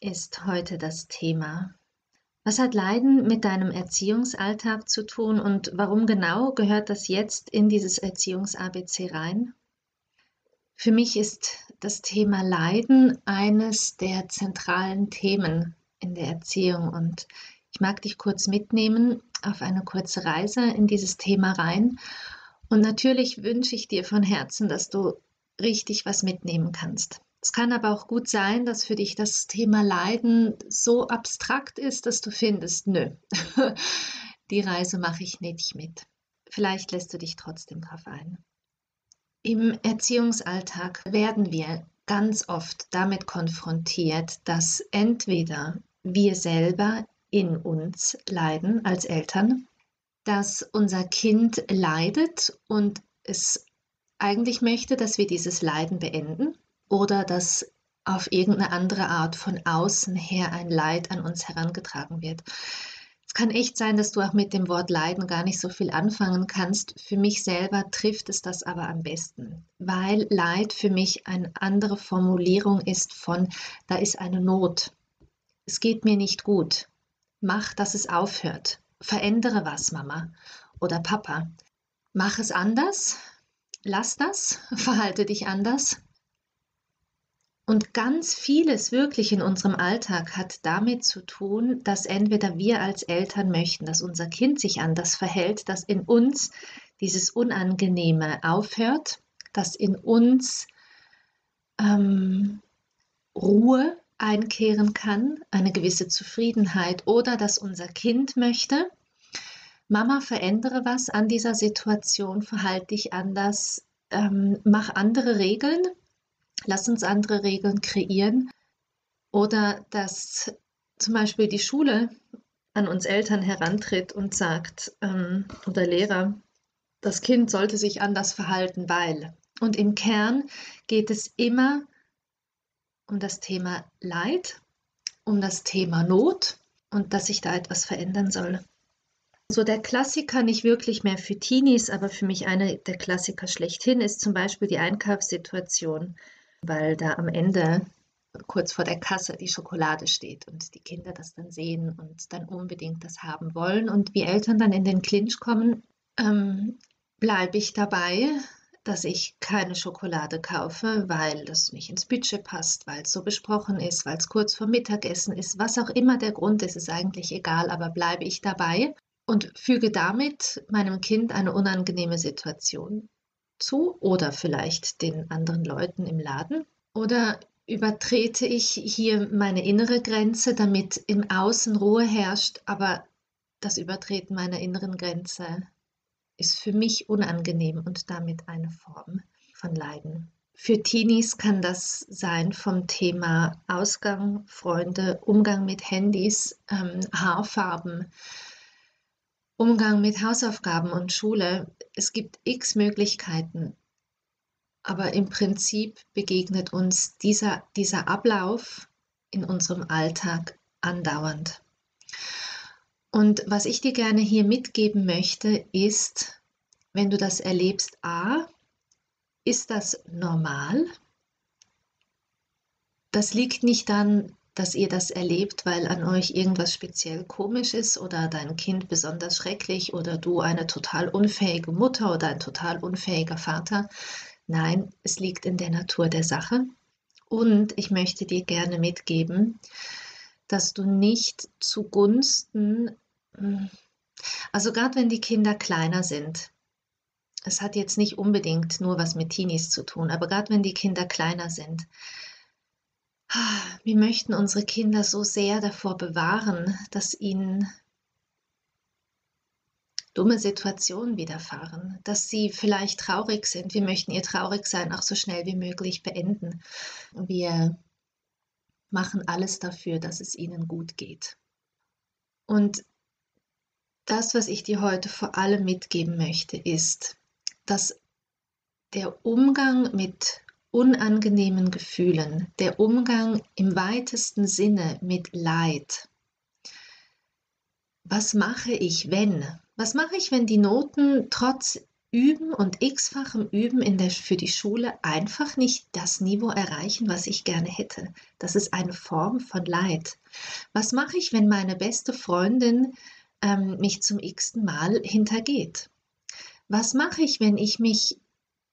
ist heute das Thema. Was hat Leiden mit deinem Erziehungsalltag zu tun und warum genau gehört das jetzt in dieses Erziehungs-ABC rein? Für mich ist das Thema Leiden eines der zentralen Themen in der Erziehung und ich mag dich kurz mitnehmen auf eine kurze Reise in dieses Thema rein. Und natürlich wünsche ich dir von Herzen, dass du richtig was mitnehmen kannst. Es kann aber auch gut sein, dass für dich das Thema Leiden so abstrakt ist, dass du findest, nö, die Reise mache ich nicht mit. Vielleicht lässt du dich trotzdem darauf ein. Im Erziehungsalltag werden wir ganz oft damit konfrontiert, dass entweder wir selber in uns leiden als Eltern, dass unser Kind leidet und es eigentlich möchte, dass wir dieses Leiden beenden oder dass auf irgendeine andere Art von außen her ein Leid an uns herangetragen wird. Es kann echt sein, dass du auch mit dem Wort Leiden gar nicht so viel anfangen kannst. Für mich selber trifft es das aber am besten, weil Leid für mich eine andere Formulierung ist von, da ist eine Not. Es geht mir nicht gut. Mach, dass es aufhört. Verändere was, Mama oder Papa. Mach es anders. Lass das. Verhalte dich anders. Und ganz vieles wirklich in unserem Alltag hat damit zu tun, dass entweder wir als Eltern möchten, dass unser Kind sich anders verhält, dass in uns dieses Unangenehme aufhört, dass in uns ähm, Ruhe einkehren kann, eine gewisse Zufriedenheit oder dass unser Kind möchte, Mama, verändere was an dieser Situation, verhalte dich anders, ähm, mach andere Regeln, Lass uns andere Regeln kreieren. Oder dass zum Beispiel die Schule an uns Eltern herantritt und sagt, ähm, oder Lehrer, das Kind sollte sich anders verhalten, weil. Und im Kern geht es immer um das Thema Leid, um das Thema Not und dass sich da etwas verändern soll. So der Klassiker nicht wirklich mehr für Teenies, aber für mich einer der Klassiker schlechthin ist zum Beispiel die Einkaufssituation weil da am Ende kurz vor der Kasse die Schokolade steht und die Kinder das dann sehen und dann unbedingt das haben wollen. Und wie Eltern dann in den Clinch kommen, ähm, bleibe ich dabei, dass ich keine Schokolade kaufe, weil das nicht ins Budget passt, weil es so besprochen ist, weil es kurz vor Mittagessen ist, was auch immer der Grund ist, ist eigentlich egal, aber bleibe ich dabei und füge damit meinem Kind eine unangenehme Situation zu oder vielleicht den anderen Leuten im Laden? Oder übertrete ich hier meine innere Grenze, damit im Außen Ruhe herrscht, aber das Übertreten meiner inneren Grenze ist für mich unangenehm und damit eine Form von Leiden. Für Teenies kann das sein vom Thema Ausgang, Freunde, Umgang mit Handys, ähm, Haarfarben, Umgang mit Hausaufgaben und Schule. Es gibt x Möglichkeiten, aber im Prinzip begegnet uns dieser, dieser Ablauf in unserem Alltag andauernd. Und was ich dir gerne hier mitgeben möchte, ist, wenn du das erlebst, a, ist das normal? Das liegt nicht dann dass ihr das erlebt, weil an euch irgendwas speziell komisch ist oder dein Kind besonders schrecklich oder du eine total unfähige Mutter oder ein total unfähiger Vater. Nein, es liegt in der Natur der Sache. Und ich möchte dir gerne mitgeben, dass du nicht zugunsten, hm, also gerade wenn die Kinder kleiner sind, es hat jetzt nicht unbedingt nur was mit Teenies zu tun, aber gerade wenn die Kinder kleiner sind, wir möchten unsere Kinder so sehr davor bewahren, dass ihnen dumme Situationen widerfahren, dass sie vielleicht traurig sind. Wir möchten ihr traurig sein auch so schnell wie möglich beenden. Wir machen alles dafür, dass es ihnen gut geht. Und das, was ich dir heute vor allem mitgeben möchte, ist, dass der Umgang mit unangenehmen Gefühlen, der Umgang im weitesten Sinne mit Leid. Was mache ich, wenn? Was mache ich, wenn die Noten trotz Üben und x-fachem Üben in der, für die Schule einfach nicht das Niveau erreichen, was ich gerne hätte. Das ist eine Form von Leid. Was mache ich, wenn meine beste Freundin ähm, mich zum x-ten Mal hintergeht? Was mache ich, wenn ich mich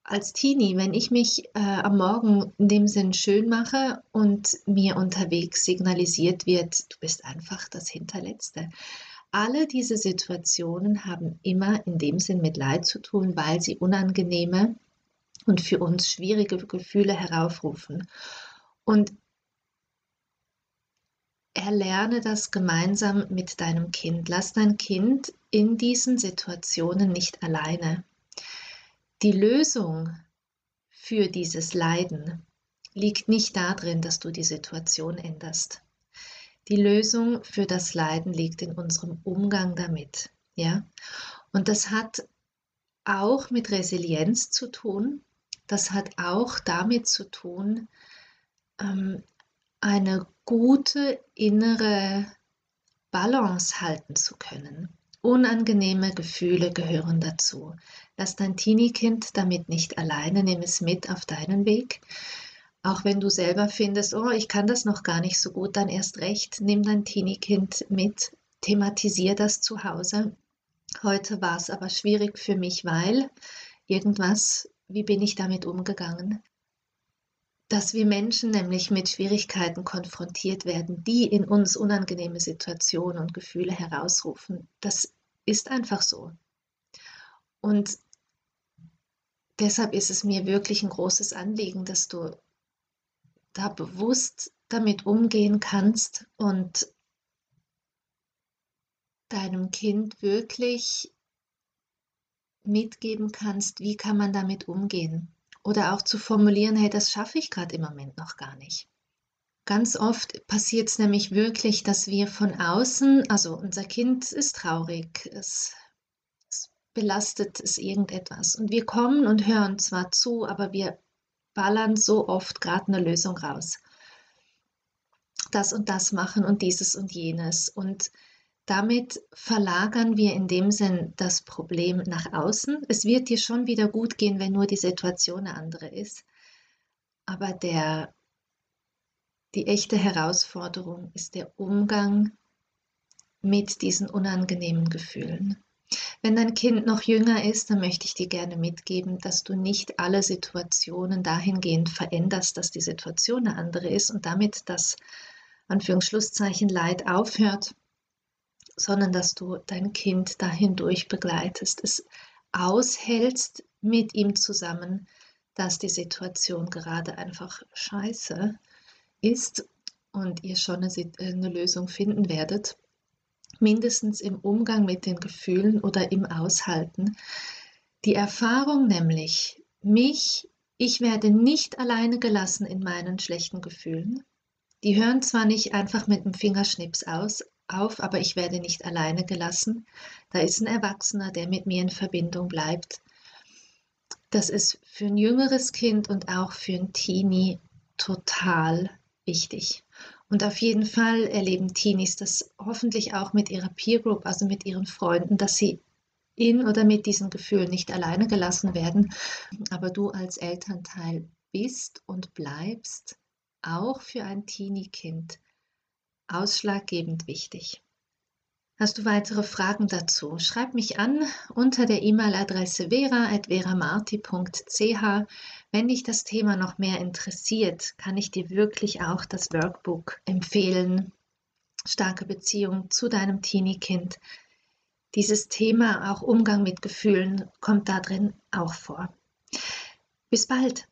als Teenie, wenn ich mich äh, am Morgen in dem Sinn schön mache und mir unterwegs signalisiert wird, du bist einfach das Hinterletzte alle diese Situationen haben immer in dem Sinn mit Leid zu tun, weil sie unangenehme und für uns schwierige Gefühle heraufrufen. Und erlerne das gemeinsam mit deinem Kind. Lass dein Kind in diesen Situationen nicht alleine. Die Lösung für dieses Leiden liegt nicht darin, dass du die Situation änderst. Die Lösung für das Leiden liegt in unserem Umgang damit. Ja? Und das hat auch mit Resilienz zu tun. Das hat auch damit zu tun, ähm, eine gute innere Balance halten zu können. Unangenehme Gefühle gehören dazu. Lass dein Teenie-Kind damit nicht alleine, nimm es mit auf deinen Weg. Auch wenn du selber findest, oh, ich kann das noch gar nicht so gut, dann erst recht, nimm dein Teenie-Kind mit, thematisier das zu Hause. Heute war es aber schwierig für mich, weil irgendwas, wie bin ich damit umgegangen? Dass wir Menschen nämlich mit Schwierigkeiten konfrontiert werden, die in uns unangenehme Situationen und Gefühle herausrufen. Das ist einfach so. Und deshalb ist es mir wirklich ein großes Anliegen, dass du da bewusst damit umgehen kannst und deinem Kind wirklich mitgeben kannst, wie kann man damit umgehen. Oder auch zu formulieren, hey, das schaffe ich gerade im Moment noch gar nicht. Ganz oft passiert es nämlich wirklich, dass wir von außen, also unser Kind ist traurig, es, es belastet es irgendetwas. Und wir kommen und hören zwar zu, aber wir ballern so oft gerade eine Lösung raus. Das und das machen und dieses und jenes. Und damit verlagern wir in dem Sinn das Problem nach außen. Es wird dir schon wieder gut gehen, wenn nur die Situation eine andere ist. Aber der, die echte Herausforderung ist der Umgang mit diesen unangenehmen Gefühlen. Wenn dein Kind noch jünger ist, dann möchte ich dir gerne mitgeben, dass du nicht alle Situationen dahingehend veränderst, dass die Situation eine andere ist und damit das Anführungsschlusszeichen Leid aufhört, sondern dass du dein Kind dahindurch begleitest, es aushältst mit ihm zusammen, dass die Situation gerade einfach scheiße ist und ihr schon eine, Lösung finden werdet mindestens im Umgang mit den Gefühlen oder im Aushalten. Die Erfahrung nämlich, mich, ich werde nicht alleine gelassen in meinen schlechten Gefühlen. Die hören zwar nicht einfach mit dem Fingerschnips aus, auf, aber ich werde nicht alleine gelassen. Da ist ein Erwachsener, der mit mir in Verbindung bleibt. Das ist für ein jüngeres Kind und auch für ein Teenie total wichtig. Und auf jeden Fall erleben Teenies das hoffentlich auch mit ihrer Peer Group, also mit ihren Freunden, dass sie in oder mit diesen Gefühlen nicht alleine gelassen werden. Aber du als Elternteil bist und bleibst auch für ein Teenie-Kind ausschlaggebend wichtig. Hast du weitere Fragen dazu? Schreib mich an unter der E-Mail-Adresse vera.veramarti.ch. Wenn dich das Thema noch mehr interessiert, kann ich dir wirklich auch das Workbook empfehlen. Starke Beziehung zu deinem Teenie-Kind. Dieses Thema, auch Umgang mit Gefühlen, kommt da drin auch vor. Bis bald!